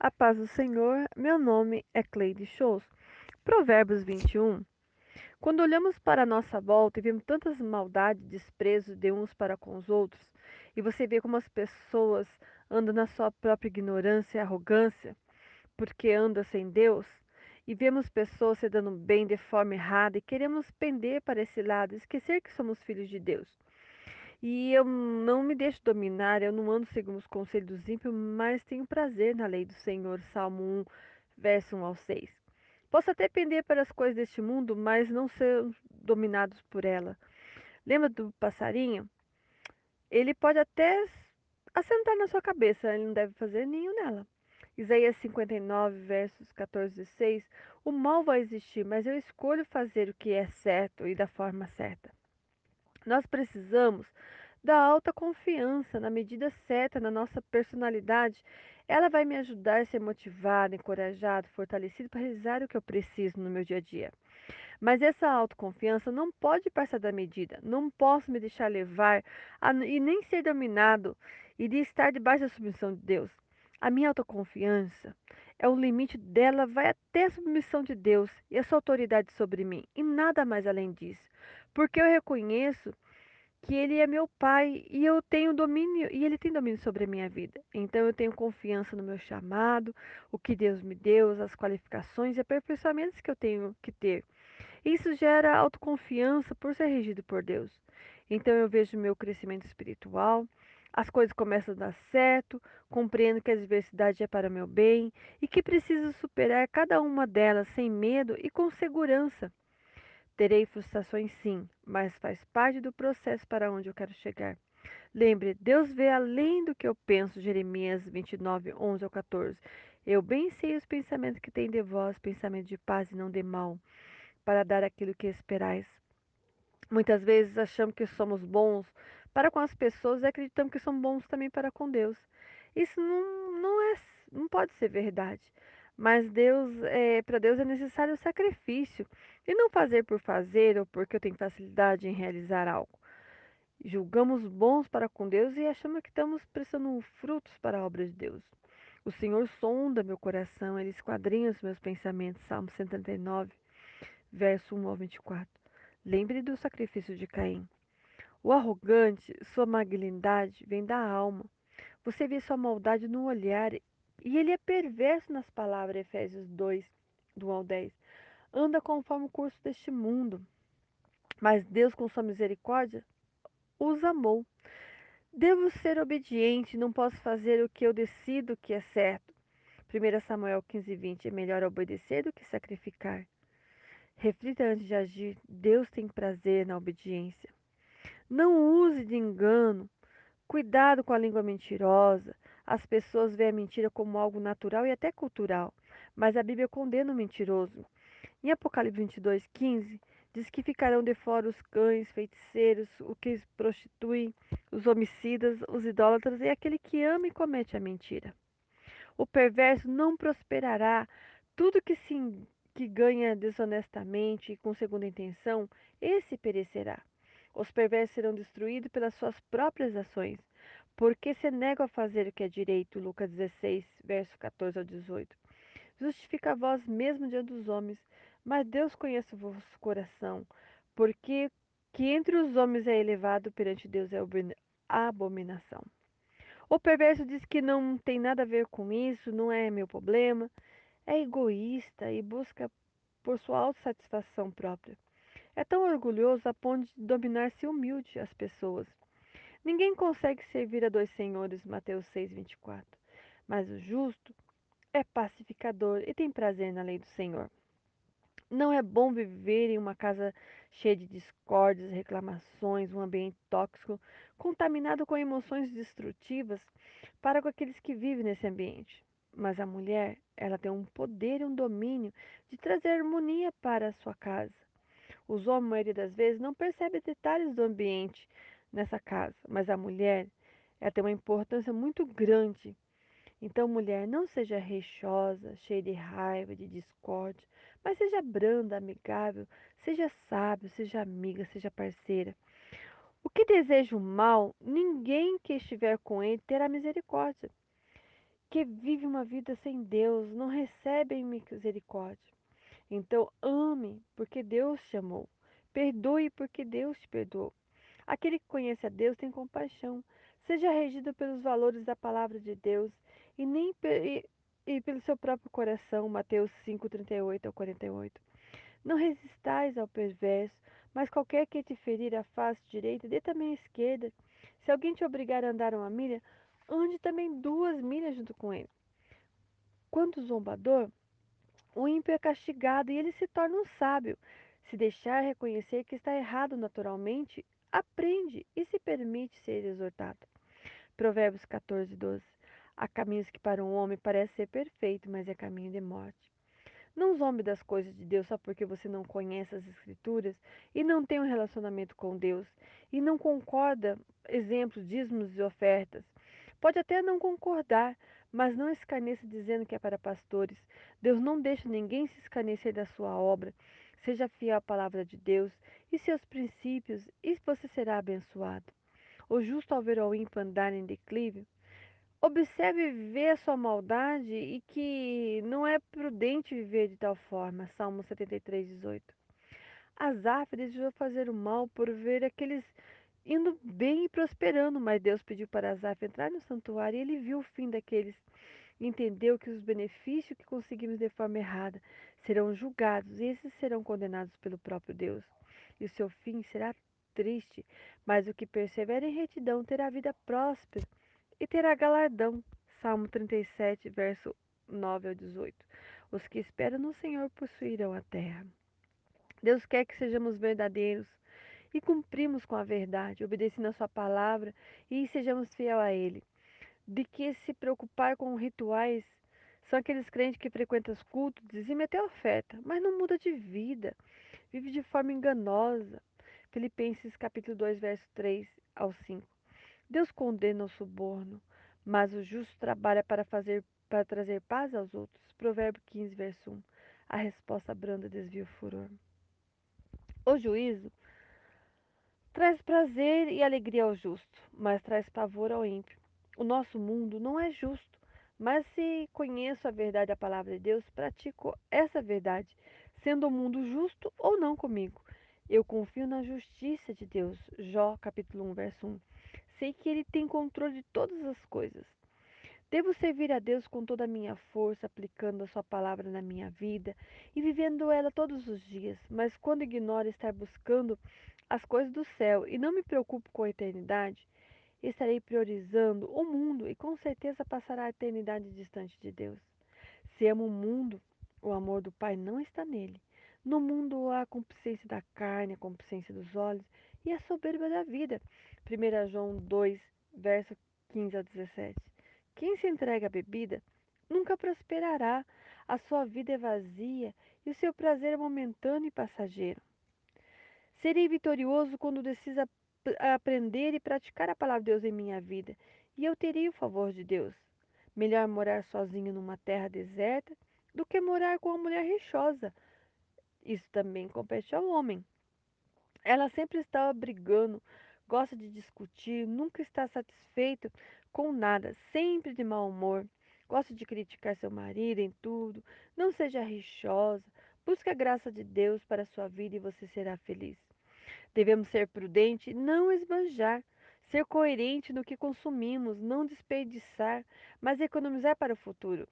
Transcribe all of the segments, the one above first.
A paz do Senhor, meu nome é Cleide Shows. Provérbios 21. Quando olhamos para a nossa volta e vemos tantas maldades desprezos de uns para com os outros, e você vê como as pessoas andam na sua própria ignorância e arrogância, porque andam sem Deus, e vemos pessoas se dando bem de forma errada e queremos pender para esse lado, esquecer que somos filhos de Deus. E eu não me deixo dominar, eu não ando segundo os conselhos dos ímpios, mas tenho prazer na lei do Senhor. Salmo 1, verso 1 ao 6. Posso até pender para as coisas deste mundo, mas não ser dominados por ela. Lembra do passarinho? Ele pode até assentar na sua cabeça, ele não deve fazer ninho nela. Isaías 59, versos 14 e 16. O mal vai existir, mas eu escolho fazer o que é certo e da forma certa. Nós precisamos da alta confiança na medida certa na nossa personalidade. Ela vai me ajudar a ser motivado, encorajado, fortalecido para realizar o que eu preciso no meu dia a dia. Mas essa autoconfiança não pode passar da medida. Não posso me deixar levar a, e nem ser dominado e de estar debaixo da submissão de Deus. A minha autoconfiança é o limite dela, vai até a submissão de Deus e a sua autoridade sobre mim, e nada mais além disso porque eu reconheço que ele é meu pai e eu tenho domínio e ele tem domínio sobre a minha vida. Então eu tenho confiança no meu chamado, o que Deus me deu, as qualificações e aperfeiçoamentos que eu tenho que ter. Isso gera autoconfiança por ser regido por Deus. Então eu vejo meu crescimento espiritual, as coisas começam a dar certo, compreendo que a adversidade é para meu bem e que preciso superar cada uma delas sem medo e com segurança. Terei frustrações sim, mas faz parte do processo para onde eu quero chegar. Lembre, Deus vê além do que eu penso, Jeremias 29, 11 ao 14. Eu bem sei os pensamentos que tem de vós, pensamentos de paz e não de mal, para dar aquilo que esperais. Muitas vezes achamos que somos bons para com as pessoas e acreditamos que somos bons também para com Deus. Isso não, não, é, não pode ser verdade. Mas Deus, é, para Deus é necessário o sacrifício e não fazer por fazer ou porque eu tenho facilidade em realizar algo. Julgamos bons para com Deus e achamos que estamos prestando frutos para a obra de Deus. O Senhor sonda meu coração, Ele esquadrinha os meus pensamentos. Salmo 139, verso 1 ao 24. Lembre do sacrifício de Caim. O arrogante, sua malignidade vem da alma. Você vê sua maldade no olhar e ele é perverso nas palavras, Efésios 2, do 1 ao 10. Anda conforme o curso deste mundo. Mas Deus, com sua misericórdia, os amou. Devo ser obediente, não posso fazer o que eu decido que é certo. 1 Samuel 15, 20. É melhor obedecer do que sacrificar. Reflita antes de agir. Deus tem prazer na obediência. Não use de engano. Cuidado com a língua mentirosa. As pessoas veem a mentira como algo natural e até cultural, mas a Bíblia condena o mentiroso. Em Apocalipse 22, 15, diz que ficarão de fora os cães, feiticeiros, o que prostituem, os homicidas, os idólatras e aquele que ama e comete a mentira. O perverso não prosperará. Tudo que se que ganha desonestamente e com segunda intenção, esse perecerá. Os perversos serão destruídos pelas suas próprias ações porque se negam a fazer o que é direito. Lucas 16, verso 14 ao 18. Justifica vós mesmo diante dos homens, mas Deus conhece o vosso coração, porque que entre os homens é elevado, perante Deus é abominação. O perverso diz que não tem nada a ver com isso, não é meu problema, é egoísta e busca por sua autossatisfação própria. É tão orgulhoso a ponto de dominar-se humilde as pessoas. Ninguém consegue servir a dois senhores, Mateus 6, 24. Mas o justo é pacificador e tem prazer na lei do Senhor. Não é bom viver em uma casa cheia de discórdias, reclamações, um ambiente tóxico, contaminado com emoções destrutivas para com aqueles que vivem nesse ambiente. Mas a mulher, ela tem um poder e um domínio de trazer harmonia para a sua casa. Os homens, a maioria das vezes, não percebem detalhes do ambiente nessa casa. Mas a mulher, ela tem uma importância muito grande. Então, mulher, não seja reixosa, cheia de raiva, de discórdia, mas seja branda, amigável, seja sábio, seja amiga, seja parceira. O que deseja o mal, ninguém que estiver com ele terá misericórdia. que vive uma vida sem Deus, não recebem misericórdia. Então, ame, porque Deus te amou. Perdoe, porque Deus te perdoou. Aquele que conhece a Deus tem compaixão. Seja regido pelos valores da palavra de Deus e nem e, e pelo seu próprio coração. Mateus 5, 38 ao 48. Não resistais ao perverso, mas qualquer que te ferir a face direita, dê também a esquerda. Se alguém te obrigar a andar uma milha, ande também duas milhas junto com ele. Quanto zombador, o ímpio é castigado e ele se torna um sábio. Se deixar reconhecer que está errado naturalmente, aprende e se permite ser exortado. Provérbios 14, 12. Há caminhos que para um homem parece ser perfeito, mas é caminho de morte. Não zombe das coisas de Deus só porque você não conhece as Escrituras e não tem um relacionamento com Deus e não concorda, exemplos, dízimos e ofertas. Pode até não concordar, mas não escarneça dizendo que é para pastores. Deus não deixa ninguém se escarnecer da sua obra. Seja fiel à palavra de Deus e seus princípios, e você será abençoado. O justo ao ver o ímpio andar em declínio, Observe ver a sua maldade e que não é prudente viver de tal forma. Salmo 73, 18. Asaf desejou fazer o mal por ver aqueles indo bem e prosperando, mas Deus pediu para Asaf entrar no santuário e ele viu o fim daqueles. Entendeu que os benefícios que conseguimos de forma errada serão julgados e esses serão condenados pelo próprio Deus. E o seu fim será triste, mas o que persevera em retidão terá vida próspera e terá galardão. Salmo 37, verso 9 ao 18. Os que esperam no Senhor possuirão a terra. Deus quer que sejamos verdadeiros e cumprimos com a verdade, obedecendo a sua palavra e sejamos fiel a ele. De que se preocupar com rituais são aqueles crentes que frequentam os cultos, dizem até oferta, mas não muda de vida, vive de forma enganosa. Filipenses capítulo 2, verso 3 ao 5. Deus condena o suborno, mas o justo trabalha para fazer para trazer paz aos outros. Provérbio 15, verso 1. A resposta branda desvia o furor. O juízo traz prazer e alegria ao justo, mas traz pavor ao ímpio. O nosso mundo não é justo, mas se conheço a verdade da palavra de Deus, pratico essa verdade, sendo o mundo justo ou não comigo. Eu confio na justiça de Deus. Jó, capítulo 1, verso 1. Sei que Ele tem controle de todas as coisas. Devo servir a Deus com toda a minha força, aplicando a Sua palavra na minha vida e vivendo ela todos os dias. Mas quando ignoro estar buscando as coisas do céu e não me preocupo com a eternidade, estarei priorizando o mundo e com certeza passará a eternidade distante de Deus. Se amo o mundo, o amor do Pai não está nele. No mundo há a concupiscência da carne, a concupiscência dos olhos e a soberba da vida. 1 João 2, verso 15 a 17. Quem se entrega à bebida nunca prosperará, a sua vida é vazia e o seu prazer é momentâneo e passageiro. Serei vitorioso quando decido aprender e praticar a palavra de Deus em minha vida, e eu terei o favor de Deus. Melhor morar sozinho numa terra deserta do que morar com uma mulher rixosa. Isso também compete ao homem. Ela sempre está brigando, gosta de discutir, nunca está satisfeito com nada, sempre de mau humor, gosta de criticar seu marido em tudo, não seja rixosa, busque a graça de Deus para a sua vida e você será feliz. Devemos ser prudentes, não esbanjar, ser coerente no que consumimos, não desperdiçar, mas economizar para o futuro.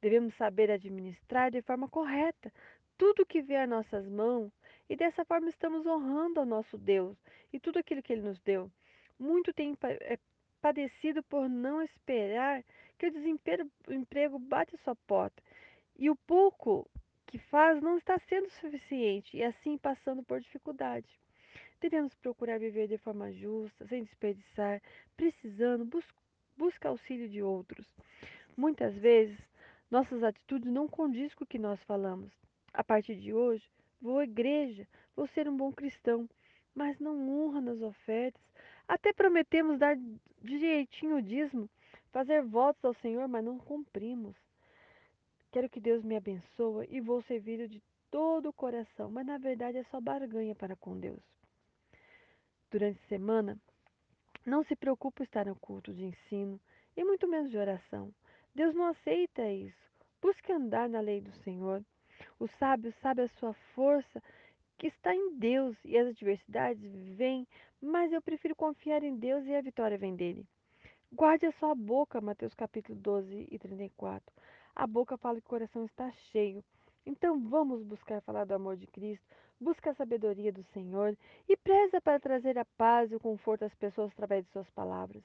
Devemos saber administrar de forma correta tudo que vê a nossas mãos e dessa forma estamos honrando ao nosso Deus e tudo aquilo que Ele nos deu. Muito tem é, padecido por não esperar que o desemprego bate sua porta. E o pouco que faz não está sendo suficiente e assim passando por dificuldade. Devemos procurar viver de forma justa, sem desperdiçar, precisando, bus buscar auxílio de outros. Muitas vezes, nossas atitudes não condizem com o que nós falamos. A partir de hoje, vou à igreja, vou ser um bom cristão, mas não honra nas ofertas. Até prometemos dar direitinho o dízimo, fazer votos ao Senhor, mas não cumprimos. Quero que Deus me abençoe e vou servir de todo o coração, mas na verdade é só barganha para com Deus. Durante a semana, não se preocupe estar no culto de ensino e muito menos de oração. Deus não aceita isso. Busque andar na lei do Senhor. O sábio sabe a sua força que está em Deus e as adversidades vêm, mas eu prefiro confiar em Deus e a vitória vem dele. Guarde a sua boca, Mateus capítulo 12 e 34. A boca fala que o coração está cheio. Então vamos buscar falar do amor de Cristo, busca a sabedoria do Senhor e preza para trazer a paz e o conforto às pessoas através de suas palavras.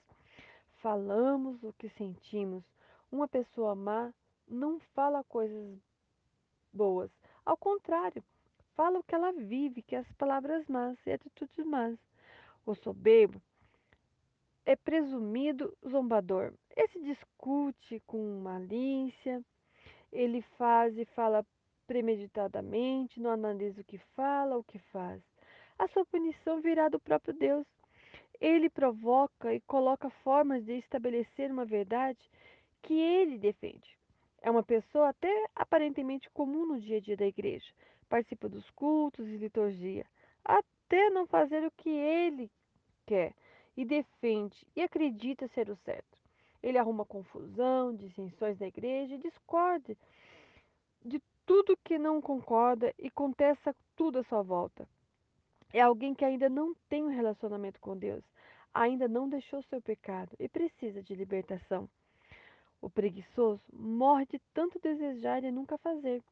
Falamos o que sentimos. Uma pessoa má não fala coisas boas. Ao contrário, fala o que ela vive, que é as palavras más e atitudes más. O soberbo é presumido zombador. Esse discute com malícia, ele faz e fala premeditadamente, não analisa o que fala, o que faz. A sua punição virá do próprio Deus. Ele provoca e coloca formas de estabelecer uma verdade que ele defende. É uma pessoa até aparentemente comum no dia a dia da igreja. Participa dos cultos e liturgia, até não fazer o que ele quer e defende e acredita ser o certo. Ele arruma confusão, dissensões na igreja e discorda de tudo que não concorda e contesta tudo à sua volta. É alguém que ainda não tem um relacionamento com Deus, ainda não deixou seu pecado e precisa de libertação. O preguiçoso morre de tanto desejar e nunca fazer.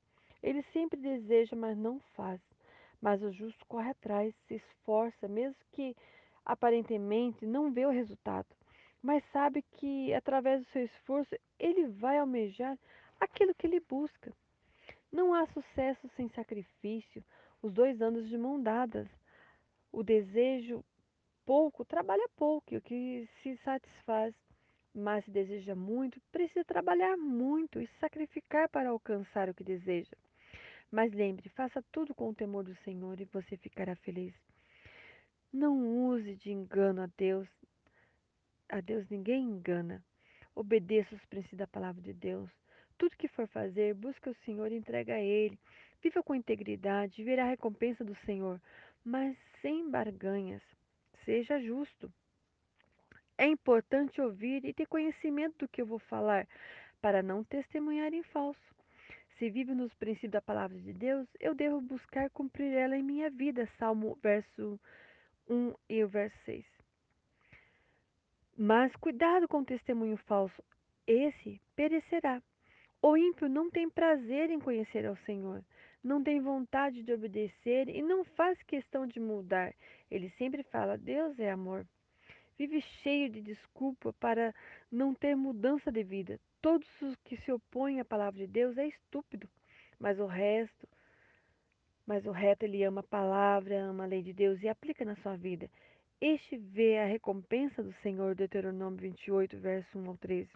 Ele sempre deseja, mas não faz. Mas o justo corre atrás, se esforça, mesmo que aparentemente não vê o resultado, mas sabe que através do seu esforço ele vai almejar aquilo que ele busca. Não há sucesso sem sacrifício, os dois anos de mão dadas. O desejo pouco trabalha pouco, e o que se satisfaz, mas se deseja muito, precisa trabalhar muito e sacrificar para alcançar o que deseja. Mas lembre, faça tudo com o temor do Senhor e você ficará feliz. Não use de engano a Deus. A Deus ninguém engana. Obedeça os princípios da palavra de Deus. Tudo que for fazer, busque o Senhor e entrega a Ele. Viva com integridade, verá a recompensa do Senhor, mas sem barganhas. Seja justo. É importante ouvir e ter conhecimento do que eu vou falar, para não testemunhar em falso. Se vive nos princípios da palavra de Deus, eu devo buscar cumprir ela em minha vida. Salmo verso 1 e o verso 6. Mas cuidado com o testemunho falso, esse perecerá. O ímpio não tem prazer em conhecer ao Senhor, não tem vontade de obedecer e não faz questão de mudar. Ele sempre fala: Deus é amor. Vive cheio de desculpa para não ter mudança de vida. Todos os que se opõem à palavra de Deus é estúpido, mas o resto mas o reto ele ama a palavra, ama a lei de Deus e aplica na sua vida. Este vê a recompensa do Senhor, Deuteronômio 28, verso 1 ao 13.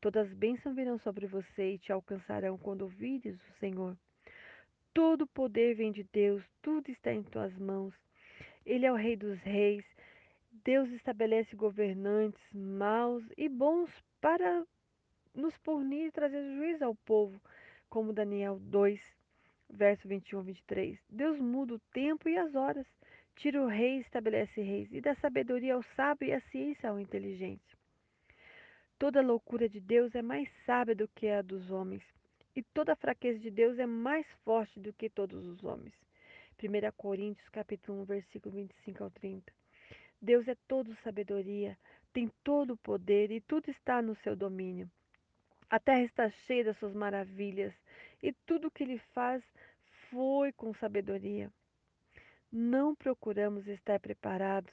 Todas as bênçãos virão sobre você e te alcançarão quando ouvires o Senhor. Todo poder vem de Deus, tudo está em tuas mãos. Ele é o Rei dos Reis. Deus estabelece governantes maus e bons para nos punir e trazer juízo ao povo, como Daniel 2, verso 21 a 23. Deus muda o tempo e as horas, tira o rei e estabelece reis, e dá sabedoria ao sábio e a ciência ao inteligente. Toda loucura de Deus é mais sábia do que a dos homens, e toda fraqueza de Deus é mais forte do que todos os homens. 1 Coríntios capítulo 1, versículo 25 ao 30. Deus é todo sabedoria, tem todo o poder e tudo está no seu domínio. A terra está cheia das suas maravilhas e tudo o que ele faz foi com sabedoria. Não procuramos estar preparados.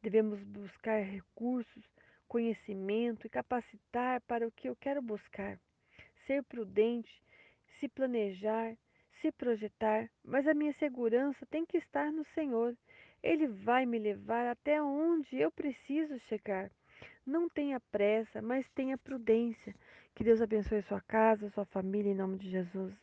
Devemos buscar recursos, conhecimento e capacitar para o que eu quero buscar. Ser prudente, se planejar, se projetar, mas a minha segurança tem que estar no Senhor. Ele vai me levar até onde eu preciso chegar. Não tenha pressa, mas tenha prudência. Que Deus abençoe sua casa, sua família, em nome de Jesus.